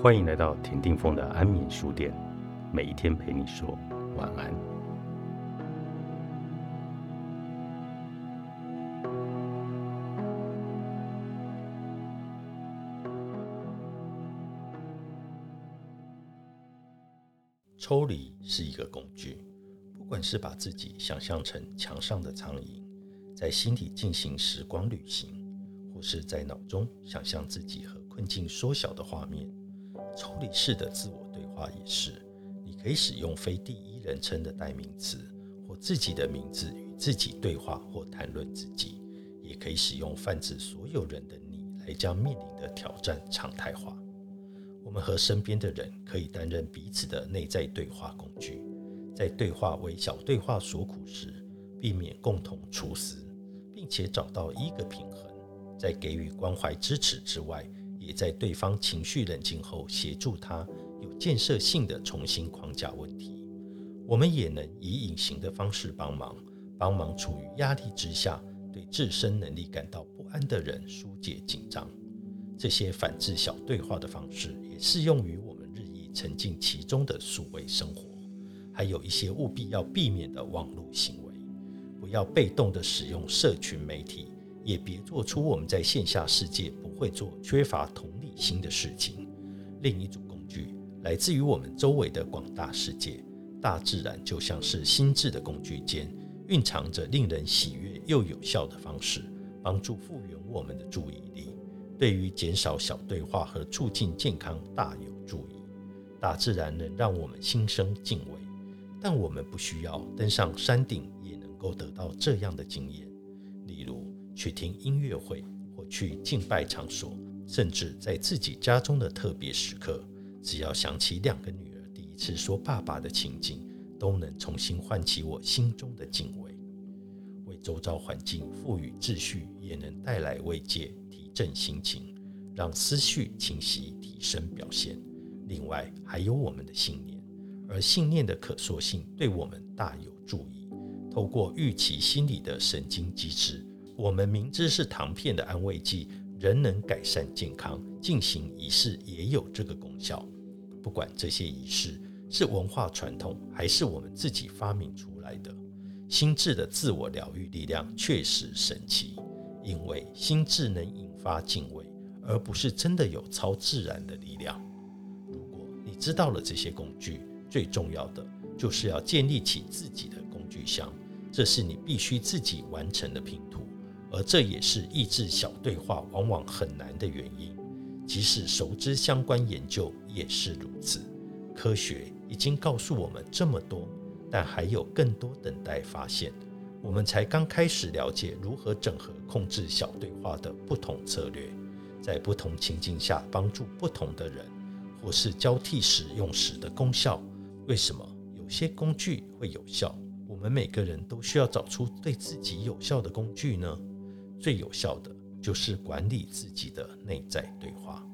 欢迎来到田定峰的安眠书店，每一天陪你说晚安。抽离是一个工具，不管是把自己想象成墙上的苍蝇，在心里进行时光旅行，或是在脑中想象自己和困境缩小的画面。抽离式的自我对话也是，你可以使用非第一人称的代名词，或自己的名字与自己对话或谈论自己，也可以使用泛指所有人的你来将面临的挑战常态化。我们和身边的人可以担任彼此的内在对话工具，在对话为小对话所苦时，避免共同处死，并且找到一个平衡，在给予关怀支持之外。在对方情绪冷静后，协助他有建设性的重新框架问题。我们也能以隐形的方式帮忙，帮忙处于压力之下、对自身能力感到不安的人疏解紧张。这些反制小对话的方式，也适用于我们日益沉浸其中的数位生活。还有一些务必要避免的网络行为，不要被动的使用社群媒体。也别做出我们在线下世界会做、缺乏同理心的事情。另一组工具来自于我们周围的广大世界，大自然就像是心智的工具间，蕴藏着令人喜悦又有效的方式，帮助复原我们的注意力。对于减少小对话和促进健康大有助益。大自然能让我们心生敬畏，但我们不需要登上山顶也能够得到这样的经验。例如。去听音乐会，去敬拜场所，甚至在自己家中的特别时刻，只要想起两个女儿第一次说“爸爸”的情景，都能重新唤起我心中的敬畏。为周遭环境赋予秩序，也能带来慰藉，提振心情，让思绪清晰，提升表现。另外，还有我们的信念，而信念的可塑性对我们大有助益。透过预期心理的神经机制。我们明知是糖片的安慰剂，仍能改善健康。进行仪式也有这个功效。不管这些仪式是文化传统，还是我们自己发明出来的，心智的自我疗愈力量确实神奇。因为心智能引发敬畏，而不是真的有超自然的力量。如果你知道了这些工具，最重要的就是要建立起自己的工具箱，这是你必须自己完成的拼图。而这也是抑制小对话往往很难的原因，即使熟知相关研究也是如此。科学已经告诉我们这么多，但还有更多等待发现。我们才刚开始了解如何整合控制小对话的不同策略，在不同情境下帮助不同的人，或是交替使用时的功效。为什么有些工具会有效？我们每个人都需要找出对自己有效的工具呢？最有效的就是管理自己的内在对话，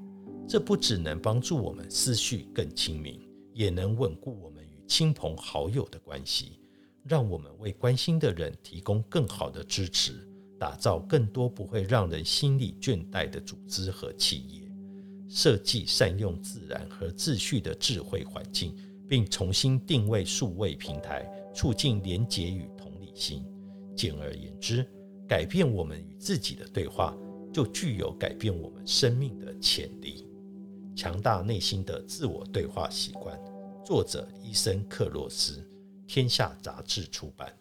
这不只能帮助我们思绪更清明，也能稳固我们与亲朋好友的关系，让我们为关心的人提供更好的支持，打造更多不会让人心理倦怠的组织和企业，设计善用自然和秩序的智慧环境，并重新定位数位平台，促进连结与同理心。简而言之。改变我们与自己的对话，就具有改变我们生命的潜力。强大内心的自我对话习惯。作者：伊森·克洛斯，天下杂志出版。